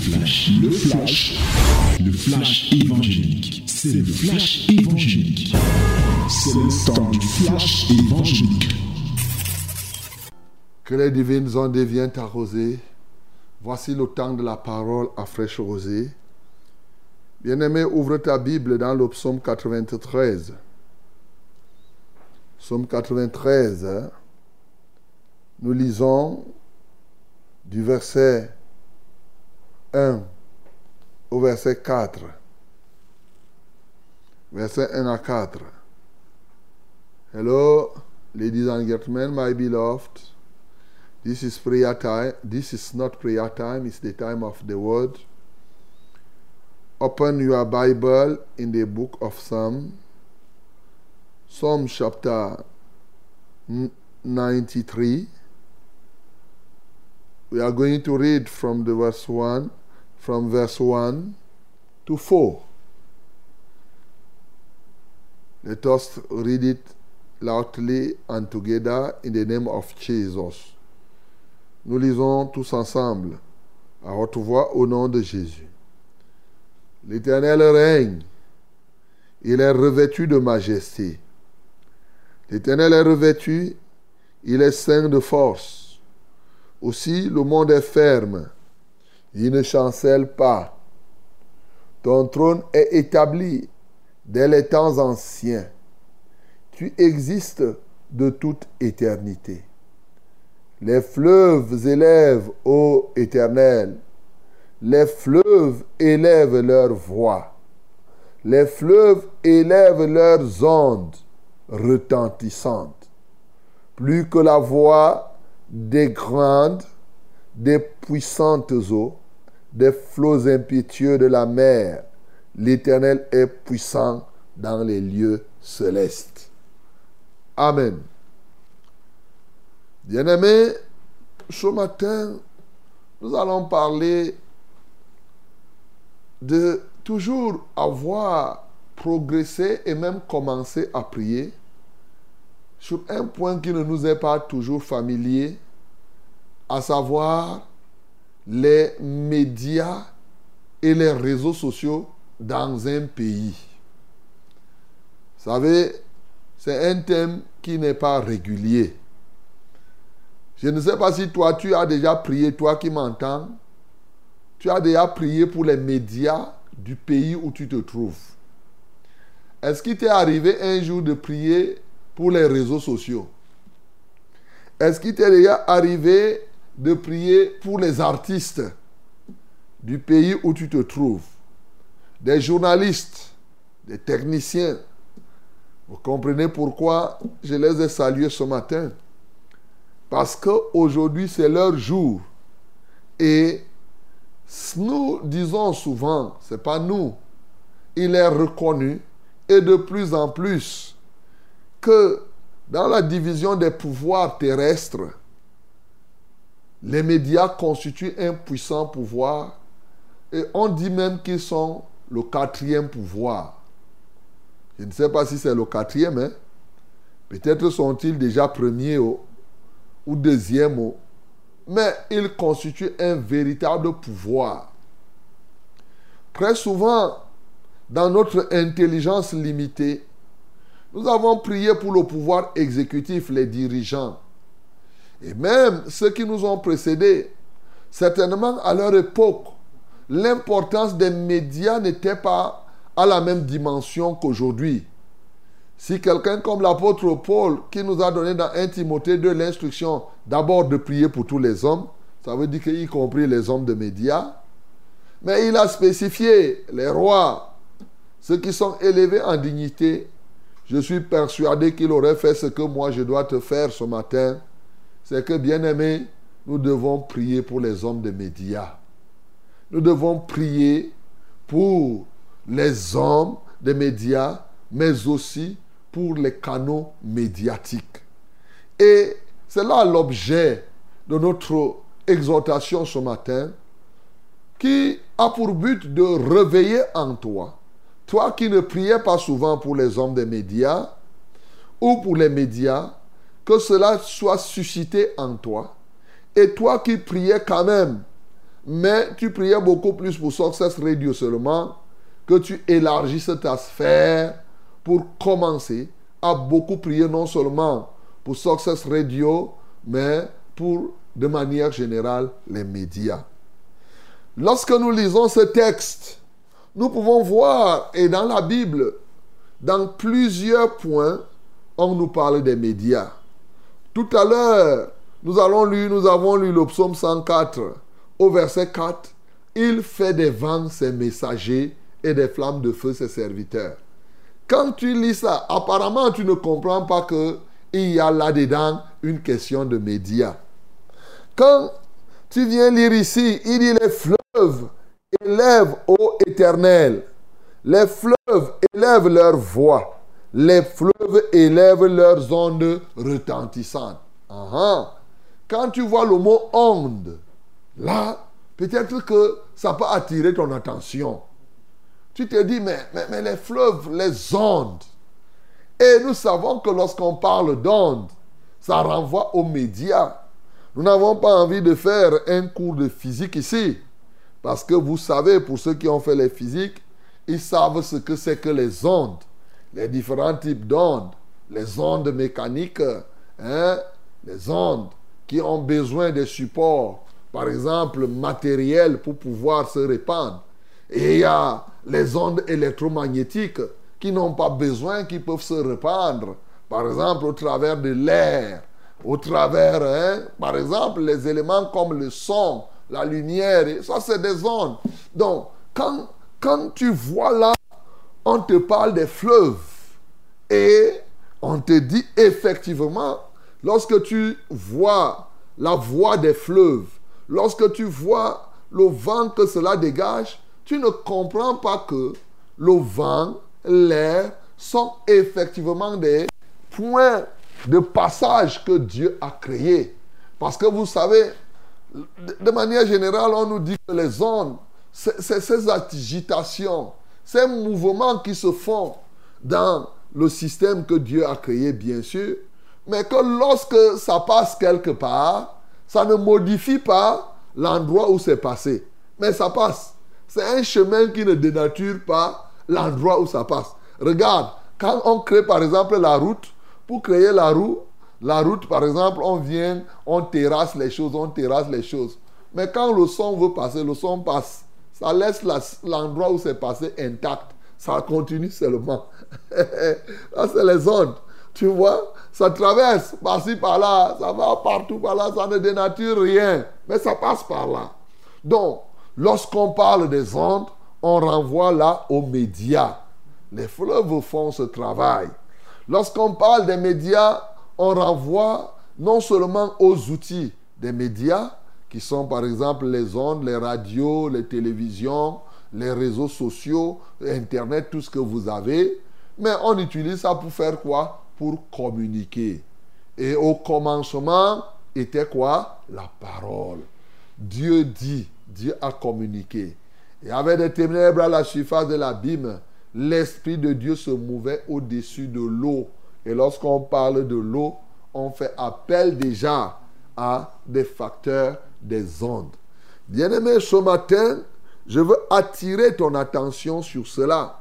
flash, le flash, le flash évangélique. C'est le flash évangélique. C'est le temps du flash évangélique. Que les divines ondes deviennent arrosées. Voici le temps de la parole à fraîche rosée. Bien-aimé, ouvre ta Bible dans le psaume 93. Psaume 93. hein. Nous lisons du verset 1 au verset 4. Verset 1 à 4. Hello, ladies and gentlemen, my beloved. This is prayer time. This is not prayer time, it's the time of the word. Open your Bible in the book of Psalm. Psalm chapter 93. We are going to read from the verse 1, from verse 1 to 4. Let us read it loudly and together in the name of Jesus. Nous lisons tous ensemble à haute voix au nom de Jésus. L'Éternel règne. Il est revêtu de majesté. L'Éternel est revêtu. Il est saint de force. Aussi, le monde est ferme. Il ne chancelle pas. Ton trône est établi dès les temps anciens. Tu existes de toute éternité. Les fleuves élèvent, ô Éternel, les fleuves élèvent leur voix. Les fleuves élèvent leurs ondes retentissantes. Plus que la voix des grandes, des puissantes eaux, des flots impétueux de la mer, l'Éternel est puissant dans les lieux célestes. Amen. Bien-aimés, ce matin, nous allons parler de toujours avoir progressé et même commencé à prier sur un point qui ne nous est pas toujours familier, à savoir les médias et les réseaux sociaux dans un pays. Vous savez, c'est un thème qui n'est pas régulier. Je ne sais pas si toi, tu as déjà prié, toi qui m'entends, tu as déjà prié pour les médias du pays où tu te trouves. Est-ce qu'il t'est arrivé un jour de prier pour les réseaux sociaux? Est-ce qu'il t'est déjà arrivé de prier pour les artistes du pays où tu te trouves Des journalistes, des techniciens. Vous comprenez pourquoi je les ai salués ce matin? Parce qu'aujourd'hui, c'est leur jour. Et nous disons souvent, ce n'est pas nous, il est reconnu et de plus en plus que dans la division des pouvoirs terrestres, les médias constituent un puissant pouvoir et on dit même qu'ils sont le quatrième pouvoir. Je ne sais pas si c'est le quatrième, hein? peut-être sont-ils déjà premiers ou, ou deuxième, mais ils constituent un véritable pouvoir. Très souvent, dans notre intelligence limitée, nous avons prié pour le pouvoir exécutif, les dirigeants. Et même ceux qui nous ont précédés, certainement à leur époque, l'importance des médias n'était pas à la même dimension qu'aujourd'hui. Si quelqu'un comme l'apôtre Paul, qui nous a donné dans 1 Timothée 2 l'instruction d'abord de prier pour tous les hommes, ça veut dire y compris les hommes de médias, mais il a spécifié les rois, ceux qui sont élevés en dignité. Je suis persuadé qu'il aurait fait ce que moi je dois te faire ce matin. C'est que, bien aimé, nous devons prier pour les hommes de médias. Nous devons prier pour les hommes des médias, mais aussi pour les canaux médiatiques. Et c'est là l'objet de notre exhortation ce matin, qui a pour but de réveiller en toi, toi qui ne priais pas souvent pour les hommes des médias ou pour les médias, que cela soit suscité en toi, et toi qui priais quand même mais tu priais beaucoup plus pour Success Radio seulement, que tu élargisses ta sphère pour commencer à beaucoup prier non seulement pour Success Radio, mais pour, de manière générale, les médias. Lorsque nous lisons ce texte, nous pouvons voir, et dans la Bible, dans plusieurs points, on nous parle des médias. Tout à l'heure, nous, avons lu le psaume 104 au verset 4. Il fait des vents ses messagers et des flammes de feu ses serviteurs. Quand tu lis ça, apparemment tu ne comprends pas que il y a là-dedans une question de médias. Quand tu viens lire ici, il dit les fleuves élèvent ô éternel. Les fleuves élèvent leur voix. Les fleuves élèvent leurs ondes retentissantes. Quand tu vois le mot onde, là, peut-être que ça peut attirer ton attention. Tu te dis, mais, mais, les fleuves, les ondes. Et nous savons que lorsqu'on parle d'ondes, ça renvoie aux médias. Nous n'avons pas envie de faire un cours de physique ici. Parce que vous savez, pour ceux qui ont fait les physiques, ils savent ce que c'est que les ondes, les différents types d'ondes, les ondes mécaniques, hein, les ondes qui ont besoin de supports, par exemple matériels pour pouvoir se répandre. Et il y a les ondes électromagnétiques qui n'ont pas besoin, qui peuvent se répandre, par exemple au travers de l'air, au travers, hein, par exemple, les éléments comme le son, la lumière, ça c'est des ondes. Donc, quand, quand tu vois là, on te parle des fleuves et on te dit effectivement, lorsque tu vois la voie des fleuves, lorsque tu vois le vent que cela dégage, tu ne comprends pas que le vent, l'air sont effectivement des points de passage que Dieu a créés. Parce que vous savez, de manière générale, on nous dit que les ondes, c'est ces agitations, ces mouvements qui se font dans le système que Dieu a créé, bien sûr, mais que lorsque ça passe quelque part, ça ne modifie pas l'endroit où c'est passé. Mais ça passe. C'est un chemin qui ne dénature pas l'endroit où ça passe. Regarde, quand on crée par exemple la route, pour créer la roue, la route, par exemple, on vient, on terrasse les choses, on terrasse les choses. Mais quand le son veut passer, le son passe. Ça laisse l'endroit où c'est passé intact. Ça continue seulement. Là, c'est les ondes. Tu vois, ça traverse par-ci, par-là, ça va partout par là, ça ne dénature rien. Mais ça passe par là. Donc, lorsqu'on parle des ondes, on renvoie là aux médias. Les fleuves font ce travail. Lorsqu'on parle des médias, on renvoie non seulement aux outils des médias, qui sont par exemple les ondes, les radios, les télévisions, les réseaux sociaux, Internet, tout ce que vous avez, mais on utilise ça pour faire quoi? Pour communiquer. Et au commencement était quoi? La parole. Dieu dit, Dieu a communiqué. Et avec des ténèbres à la surface de l'abîme, l'Esprit de Dieu se mouvait au-dessus de l'eau. Et lorsqu'on parle de l'eau, on fait appel déjà à des facteurs des ondes. Bien-aimé, ce matin, je veux attirer ton attention sur cela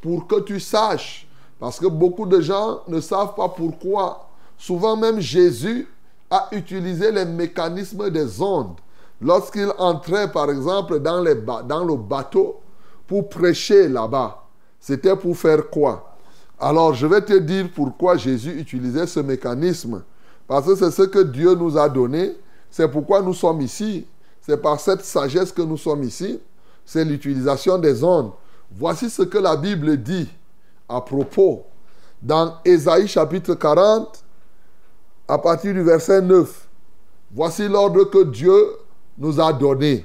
pour que tu saches, parce que beaucoup de gens ne savent pas pourquoi. Souvent même Jésus a utilisé les mécanismes des ondes lorsqu'il entrait par exemple dans, les dans le bateau pour prêcher là-bas. C'était pour faire quoi? Alors je vais te dire pourquoi Jésus utilisait ce mécanisme. Parce que c'est ce que Dieu nous a donné. C'est pourquoi nous sommes ici. C'est par cette sagesse que nous sommes ici. C'est l'utilisation des ondes. Voici ce que la Bible dit à propos. Dans Ésaïe chapitre 40, à partir du verset 9. Voici l'ordre que Dieu nous a donné.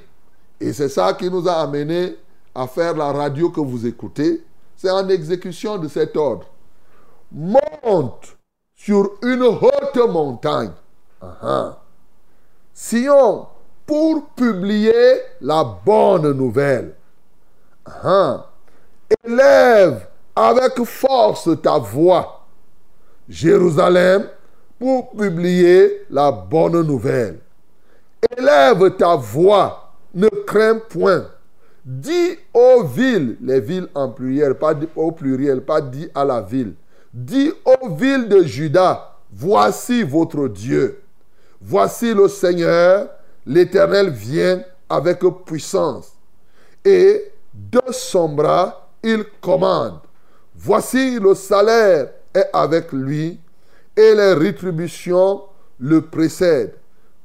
Et c'est ça qui nous a amené à faire la radio que vous écoutez c'est en exécution de cet ordre. Monte sur une haute montagne. Sion, pour publier la bonne nouvelle. Élève avec force ta voix. Jérusalem, pour publier la bonne nouvelle. Élève ta voix, ne crains point. Dis aux villes, les villes en pluriel, pas au pluriel, pas dit à la ville. Dis aux villes de Juda, voici votre Dieu. Voici le Seigneur, l'Éternel vient avec puissance. Et de son bras, il commande. Voici le salaire est avec lui et les rétributions le précèdent.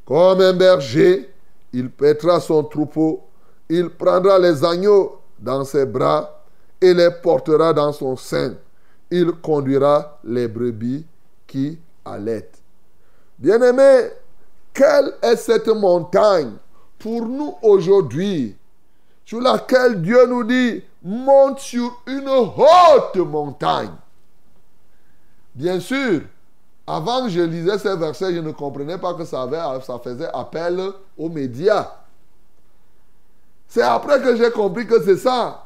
Comme un berger, il pètera son troupeau, il prendra les agneaux dans ses bras et les portera dans son sein. Il conduira les brebis qui allaitent. Bien-aimés, quelle est cette montagne pour nous aujourd'hui sur laquelle Dieu nous dit, monte sur une haute montagne? Bien sûr, avant que je lisais ces versets, je ne comprenais pas que ça, avait, ça faisait appel aux médias. C'est après que j'ai compris que c'est ça.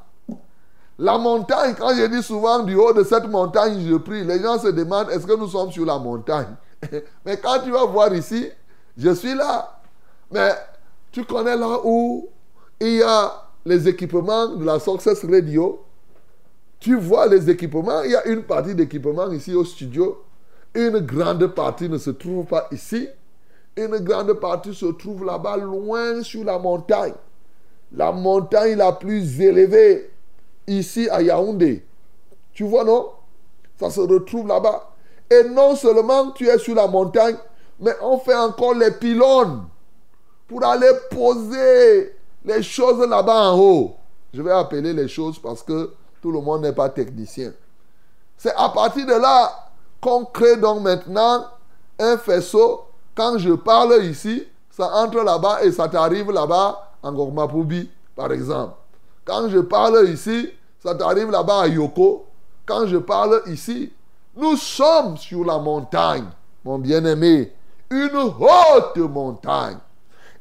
La montagne, quand je dis souvent du haut de cette montagne, je prie, les gens se demandent est-ce que nous sommes sur la montagne? Mais quand tu vas voir ici, je suis là. Mais tu connais là où il y a les équipements de la Success Radio, tu vois les équipements, il y a une partie d'équipement ici au studio, une grande partie ne se trouve pas ici, une grande partie se trouve là-bas, loin sur la montagne. La montagne la plus élevée, ici à Yaoundé. Tu vois, non? Ça se retrouve là-bas. Et non seulement tu es sur la montagne, mais on fait encore les pylônes pour aller poser les choses là-bas en haut. Je vais appeler les choses parce que tout le monde n'est pas technicien. C'est à partir de là qu'on crée donc maintenant un faisceau. Quand je parle ici, ça entre là-bas et ça t'arrive là-bas en Gormapoubi, par exemple. Quand je parle ici, ça t'arrive là-bas à Yoko. Quand je parle ici, nous sommes sur la montagne, mon bien-aimé. Une haute montagne.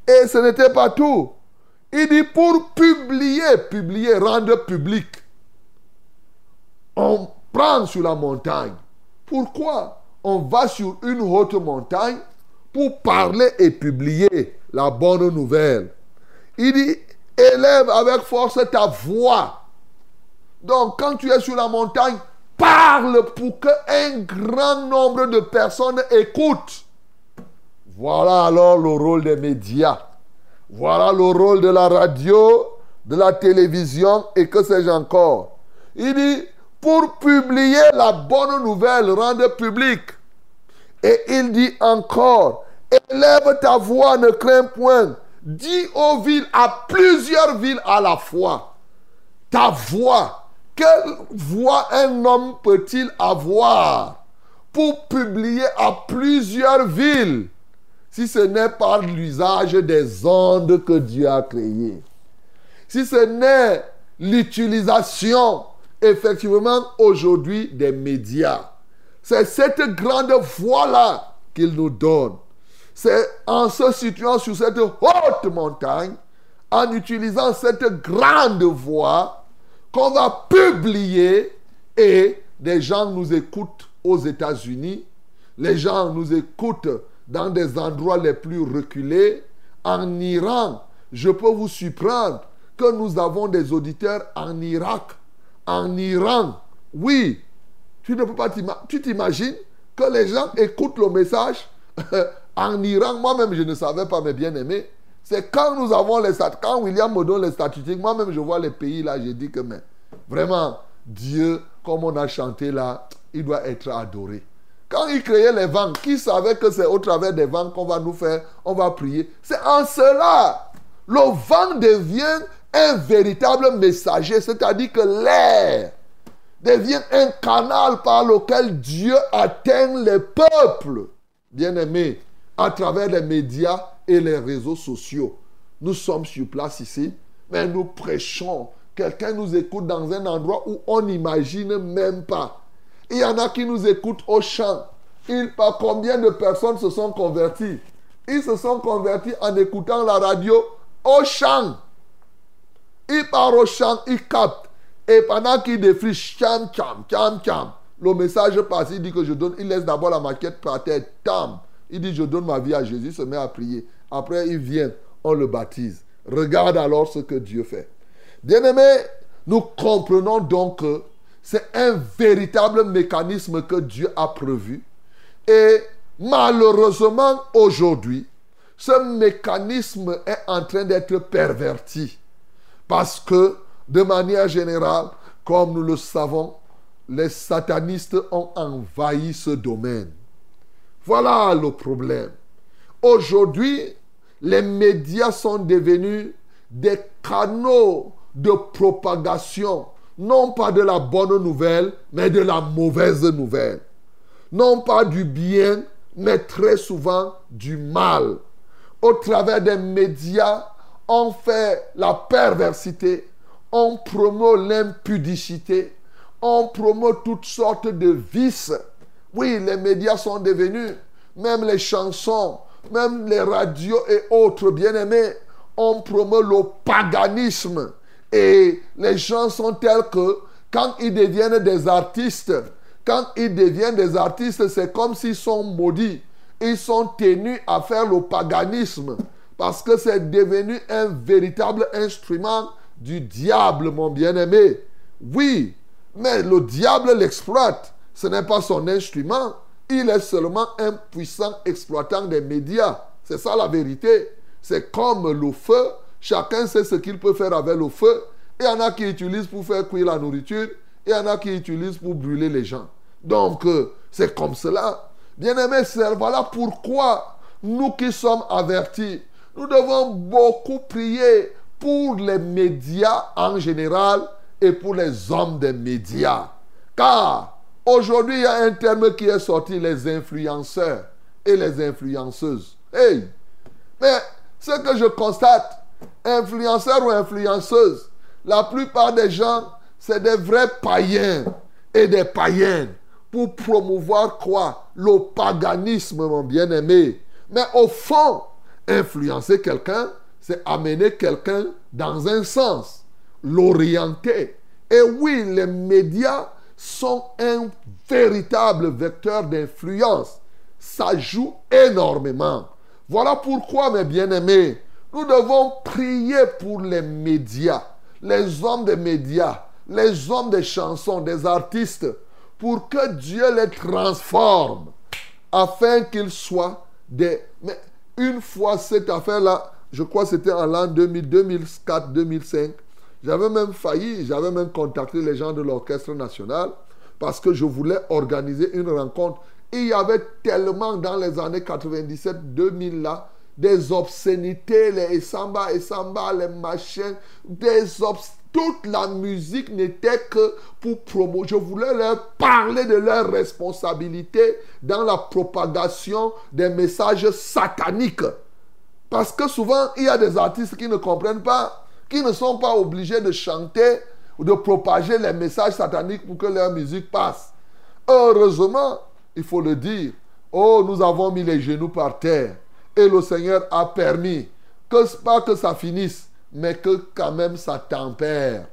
Et ce n'était pas tout. Il dit pour publier, publier, rendre public. On prend sur la montagne. Pourquoi On va sur une haute montagne pour parler et publier la bonne nouvelle? Il dit, élève avec force ta voix. Donc quand tu es sur la montagne, parle pour qu'un grand nombre de personnes écoutent. Voilà alors le rôle des médias. Voilà le rôle de la radio, de la télévision et que sais-je encore. Il dit, pour publier la bonne nouvelle, rendre public. Et il dit encore, élève ta voix, ne crains point. Dis aux villes, à plusieurs villes à la fois. Ta voix, quelle voix un homme peut-il avoir pour publier à plusieurs villes? Si ce n'est par l'usage des ondes que Dieu a créées, si ce n'est l'utilisation effectivement aujourd'hui des médias, c'est cette grande voie-là qu'il nous donne. C'est en se situant sur cette haute montagne, en utilisant cette grande voie, qu'on va publier et des gens nous écoutent aux États-Unis, les gens nous écoutent dans des endroits les plus reculés, en Iran, je peux vous surprendre que nous avons des auditeurs en Irak, en Iran. Oui, tu ne peux pas. Tu t'imagines que les gens écoutent le message en Iran. Moi-même, je ne savais pas, mes bien-aimés. C'est quand nous avons les statistiques, quand William me donne les statistiques, moi-même, je vois les pays là, je dis que, mais vraiment, Dieu, comme on a chanté là, il doit être adoré. Quand il créait les vents, qui savait que c'est au travers des vents qu'on va nous faire, on va prier? C'est en cela. Le vent devient un véritable messager, c'est-à-dire que l'air devient un canal par lequel Dieu atteint les peuples. Bien-aimés, à travers les médias et les réseaux sociaux. Nous sommes sur place ici, mais nous prêchons. Quelqu'un nous écoute dans un endroit où on n'imagine même pas. Il y en a qui nous écoutent au chant. Il, par combien de personnes se sont convertis Ils se sont convertis en écoutant la radio au chant. Ils partent au chant, ils captent. Et pendant qu'ils défrichent, cham, cham, cham, cham, le message passe, il dit que je donne, il laisse d'abord la maquette par terre, tam. Il dit, je donne ma vie à Jésus, se met à prier. Après, il vient, on le baptise. Regarde alors ce que Dieu fait. Bien-aimés, nous comprenons donc que c'est un véritable mécanisme que Dieu a prévu. Et malheureusement, aujourd'hui, ce mécanisme est en train d'être perverti. Parce que, de manière générale, comme nous le savons, les satanistes ont envahi ce domaine. Voilà le problème. Aujourd'hui, les médias sont devenus des canaux de propagation, non pas de la bonne nouvelle, mais de la mauvaise nouvelle. Non pas du bien, mais très souvent du mal. Au travers des médias, on fait la perversité, on promeut l'impudicité, on promeut toutes sortes de vices. Oui, les médias sont devenus, même les chansons, même les radios et autres bien-aimés, on promeut le paganisme. Et les gens sont tels que quand ils deviennent des artistes, quand ils deviennent des artistes, c'est comme s'ils sont maudits. Ils sont tenus à faire le paganisme parce que c'est devenu un véritable instrument du diable, mon bien-aimé. Oui, mais le diable l'exploite. Ce n'est pas son instrument. Il est seulement un puissant exploitant des médias. C'est ça la vérité. C'est comme le feu. Chacun sait ce qu'il peut faire avec le feu. Il y en a qui utilisent pour faire cuire la nourriture. Il y en a qui utilisent pour brûler les gens. Donc, euh, c'est comme cela. Bien-aimés, voilà pourquoi nous qui sommes avertis, nous devons beaucoup prier pour les médias en général et pour les hommes des médias. Car aujourd'hui, il y a un terme qui est sorti, les influenceurs et les influenceuses. Hey! Mais ce que je constate, influenceurs ou influenceuses, la plupart des gens, c'est des vrais païens et des païennes pour promouvoir quoi? Le paganisme, mon bien-aimé. Mais au fond, influencer quelqu'un, c'est amener quelqu'un dans un sens, l'orienter. Et oui, les médias sont un véritable vecteur d'influence. Ça joue énormément. Voilà pourquoi, mes bien-aimés, nous devons prier pour les médias, les hommes des médias, les hommes des chansons, des artistes, pour que Dieu les transforme, afin qu'ils soient des... Mais une fois cette affaire-là, je crois que c'était en l'an 2000, 2004, 2005. J'avais même failli, j'avais même contacté les gens de l'Orchestre national parce que je voulais organiser une rencontre. il y avait tellement dans les années 97-2000 là, des obscénités, les samba et samba, les machins, des. Toute la musique n'était que pour promouvoir. Je voulais leur parler de leur responsabilité dans la propagation des messages sataniques. Parce que souvent, il y a des artistes qui ne comprennent pas, qui ne sont pas obligés de chanter ou de propager les messages sataniques pour que leur musique passe. Heureusement, il faut le dire, oh, nous avons mis les genoux par terre le Seigneur a permis que pas que ça finisse, mais que quand même ça tempère,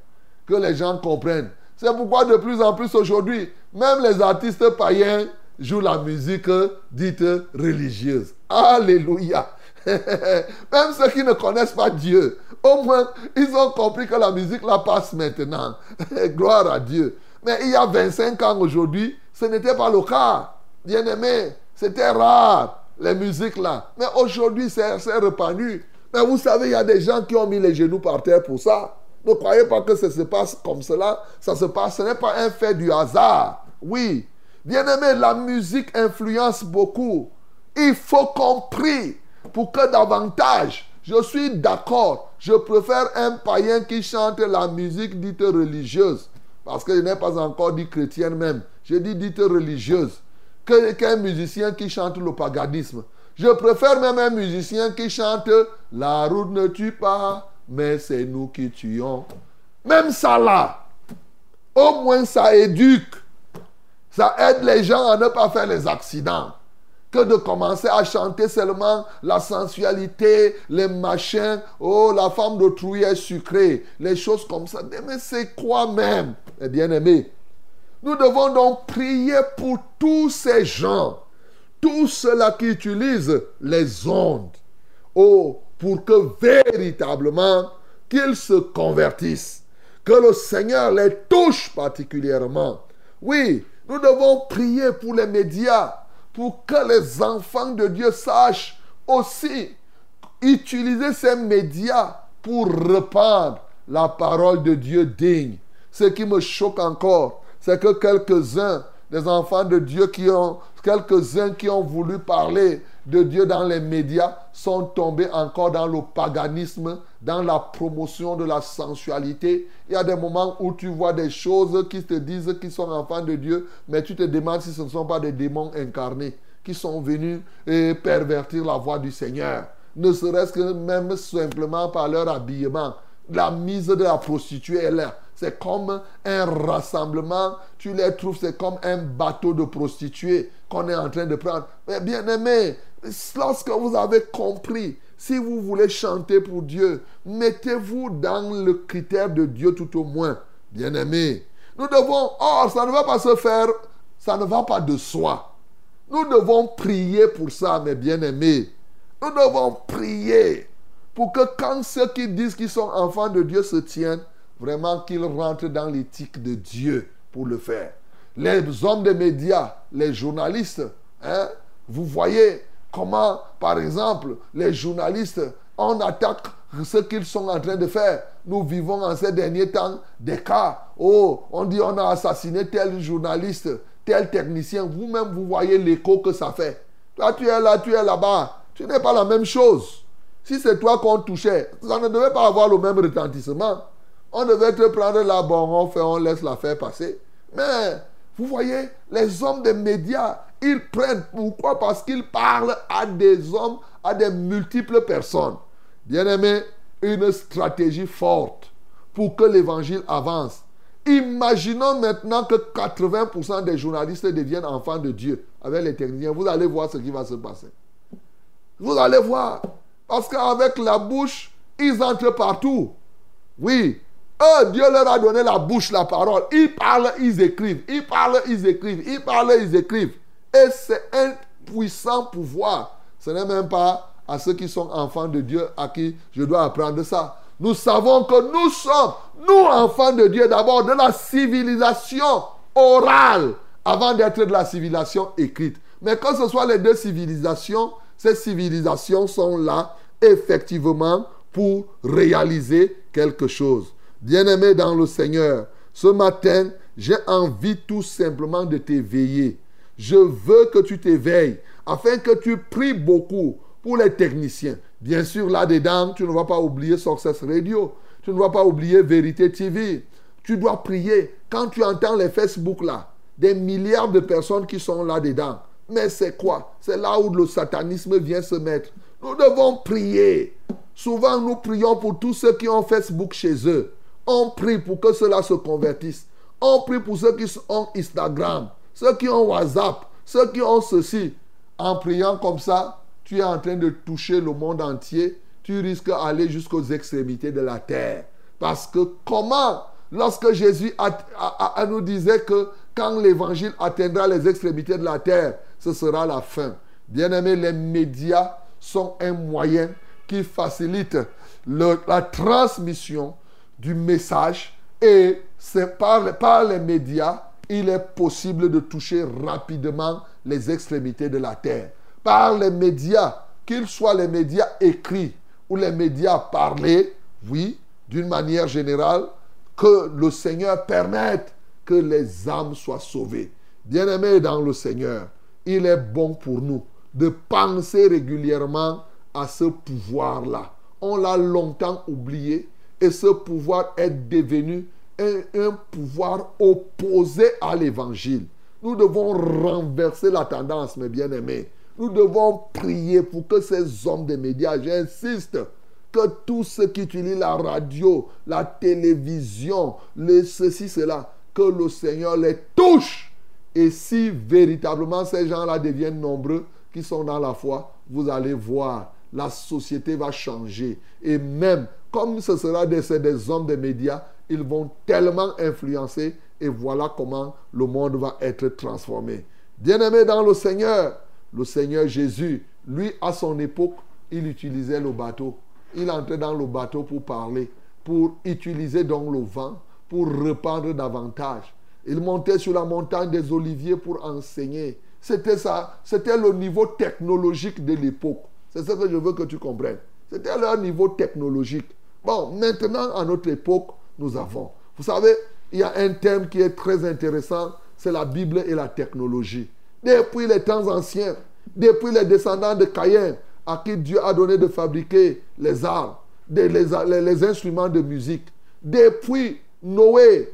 que les gens comprennent. C'est pourquoi de plus en plus aujourd'hui, même les artistes païens jouent la musique dite religieuse. Alléluia. Même ceux qui ne connaissent pas Dieu, au moins, ils ont compris que la musique la passe maintenant. Gloire à Dieu. Mais il y a 25 ans aujourd'hui, ce n'était pas le cas. Bien aimé, c'était rare, les musiques là. Mais aujourd'hui, c'est répandu. Mais vous savez, il y a des gens qui ont mis les genoux par terre pour ça. Ne croyez pas que ça se passe comme cela. Ça se passe, ce n'est pas un fait du hasard. Oui. Bien aimé, la musique influence beaucoup. Il faut qu'on pour que davantage, je suis d'accord, je préfère un païen qui chante la musique dite religieuse, parce que je n'ai pas encore dit chrétienne même, je dis dite religieuse, qu'un musicien qui chante le paganisme. Je préfère même un musicien qui chante La route ne tue pas, mais c'est nous qui tuons. Même ça là, au moins ça éduque. Ça aide les gens à ne pas faire les accidents que de commencer à chanter seulement la sensualité, les machins, oh, la femme d'autrui est sucrée, les choses comme ça. Mais c'est quoi même, bien aimé Nous devons donc prier pour tous ces gens, tous ceux-là qui utilisent les ondes, oh, pour que véritablement qu'ils se convertissent, que le Seigneur les touche particulièrement. Oui, nous devons prier pour les médias, pour que les enfants de Dieu sachent aussi utiliser ces médias pour répandre la parole de Dieu digne. Ce qui me choque encore, c'est que quelques-uns des enfants de Dieu qui ont, quelques-uns qui ont voulu parler de Dieu dans les médias sont tombés encore dans le paganisme, dans la promotion de la sensualité. Il y a des moments où tu vois des choses qui te disent qu'ils sont enfants de Dieu, mais tu te demandes si ce ne sont pas des démons incarnés qui sont venus et pervertir la voix du Seigneur. Ne serait-ce que même simplement par leur habillement. La mise de la prostituée est là. C'est comme un rassemblement. Tu les trouves, c'est comme un bateau de prostituées qu'on est en train de prendre. Mais bien aimé, lorsque vous avez compris, si vous voulez chanter pour Dieu, mettez-vous dans le critère de Dieu tout au moins. Bien aimé, nous devons, or, ça ne va pas se faire, ça ne va pas de soi. Nous devons prier pour ça, mes bien-aimés. Nous devons prier pour que quand ceux qui disent qu'ils sont enfants de Dieu se tiennent, vraiment qu'ils rentrent dans l'éthique de Dieu pour le faire. Les hommes des médias, les journalistes, hein, vous voyez comment, par exemple, les journalistes, on attaque ce qu'ils sont en train de faire. Nous vivons en ces derniers temps des cas. Oh, on dit on a assassiné tel journaliste, tel technicien. Vous-même, vous voyez l'écho que ça fait. Toi, tu es là, tu es là-bas. Tu n'es pas la même chose. Si c'est toi qu'on touchait, ça ne devait pas avoir le même retentissement. On devait te prendre là, bon, on fait, on laisse l'affaire passer. Mais, vous voyez, les hommes des médias, ils prennent. Pourquoi? Parce qu'ils parlent à des hommes, à des multiples personnes. Bien aimé, une stratégie forte pour que l'évangile avance. Imaginons maintenant que 80% des journalistes deviennent enfants de Dieu avec les techniciens. Vous allez voir ce qui va se passer. Vous allez voir. Parce qu'avec la bouche, ils entrent partout. Oui. Eux, Dieu leur a donné la bouche, la parole. Ils parlent, ils écrivent. Ils parlent, ils écrivent. Ils parlent, ils écrivent. Et c'est un puissant pouvoir. Ce n'est même pas à ceux qui sont enfants de Dieu à qui je dois apprendre ça. Nous savons que nous sommes, nous enfants de Dieu, d'abord de la civilisation orale avant d'être de la civilisation écrite. Mais que ce soit les deux civilisations, ces civilisations sont là effectivement pour réaliser quelque chose. Bien-aimé dans le Seigneur, ce matin, j'ai envie tout simplement de t'éveiller. Je veux que tu t'éveilles afin que tu pries beaucoup pour les techniciens. Bien sûr, là-dedans, tu ne vas pas oublier Success Radio. Tu ne vas pas oublier Vérité TV. Tu dois prier. Quand tu entends les Facebook là, des milliards de personnes qui sont là-dedans. Mais c'est quoi? C'est là où le satanisme vient se mettre. Nous devons prier. Souvent, nous prions pour tous ceux qui ont Facebook chez eux. On prie pour que cela se convertisse. On prie pour ceux qui ont Instagram, ceux qui ont WhatsApp, ceux qui ont ceci. En priant comme ça, tu es en train de toucher le monde entier. Tu risques d'aller jusqu'aux extrémités de la terre. Parce que comment, lorsque Jésus nous disait que quand l'évangile atteindra les extrémités de la terre, ce sera la fin. Bien-aimés, les médias sont un moyen qui facilite la transmission du message et c'est par, par les médias, il est possible de toucher rapidement les extrémités de la terre. Par les médias, qu'ils soient les médias écrits ou les médias parlés, oui, d'une manière générale, que le Seigneur permette que les âmes soient sauvées. Bien-aimés dans le Seigneur, il est bon pour nous de penser régulièrement à ce pouvoir-là. On l'a longtemps oublié et ce pouvoir est devenu un, pouvoir opposé à l'évangile. Nous devons renverser la tendance, mes bien-aimés. Nous devons prier pour que ces hommes des médias, j'insiste, que tous ceux qui utilisent la radio, la télévision, les ceci, cela, que le Seigneur les touche et si véritablement ces gens-là deviennent nombreux, qui sont dans la foi, vous allez voir, la société va changer. Et même, comme ce sera des, des hommes des médias, ils vont tellement influencer et voilà comment le monde va être transformé. Bien-aimé dans le Seigneur, le Seigneur Jésus, lui, à son époque, il utilisait le bateau. il entrait dans le bateau pour parler, pour utiliser donc le vent, pour répandre davantage. Il montait sur la montagne des Oliviers pour enseigner. C'était ça, c'était le niveau technologique de l'époque. C'est ce que je veux que tu comprennes. C'était leur niveau technologique. Bon, maintenant, à notre époque, nous avons. Vous savez, il y a un thème qui est très intéressant, c'est la Bible et la technologie. Depuis les temps anciens, depuis les descendants de Caïn, à qui Dieu a donné de fabriquer les armes, les, les, instruments de musique. Depuis Noé,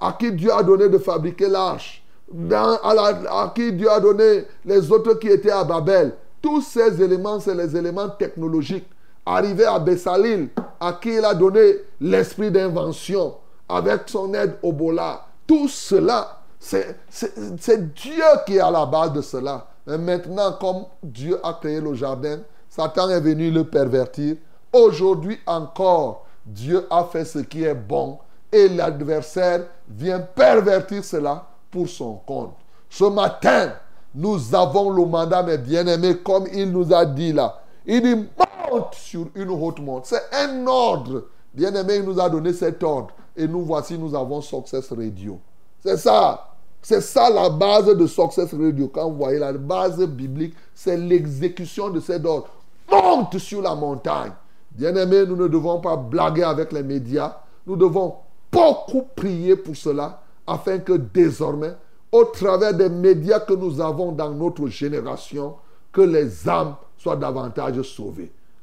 à qui Dieu a donné de fabriquer l'arche, à, qui Dieu a donné les autres qui étaient à Babel. Tous ces éléments, c'est les éléments technologiques. Arrivé à Bessalil, à qui il a donné l'esprit d'invention, avec son aide au Bola. Tout cela, c'est Dieu qui est à la base de cela. Mais maintenant, comme Dieu a créé le jardin, Satan est venu le pervertir. Aujourd'hui encore, Dieu a fait ce qui est bon et l'adversaire vient pervertir cela pour son compte. Ce matin, nous avons le mandat, mes bien-aimés, comme il nous a dit là. Il dit monte sur une haute monte. C'est un ordre. Bien-aimé, il nous a donné cet ordre. Et nous voici, nous avons Success Radio. C'est ça. C'est ça la base de Success Radio. Quand vous voyez la base biblique, c'est l'exécution de cet ordre. Monte sur la montagne. Bien-aimés, nous ne devons pas blaguer avec les médias. Nous devons beaucoup prier pour cela afin que désormais, au travers des médias que nous avons dans notre génération, que les âmes soient davantage sauvées.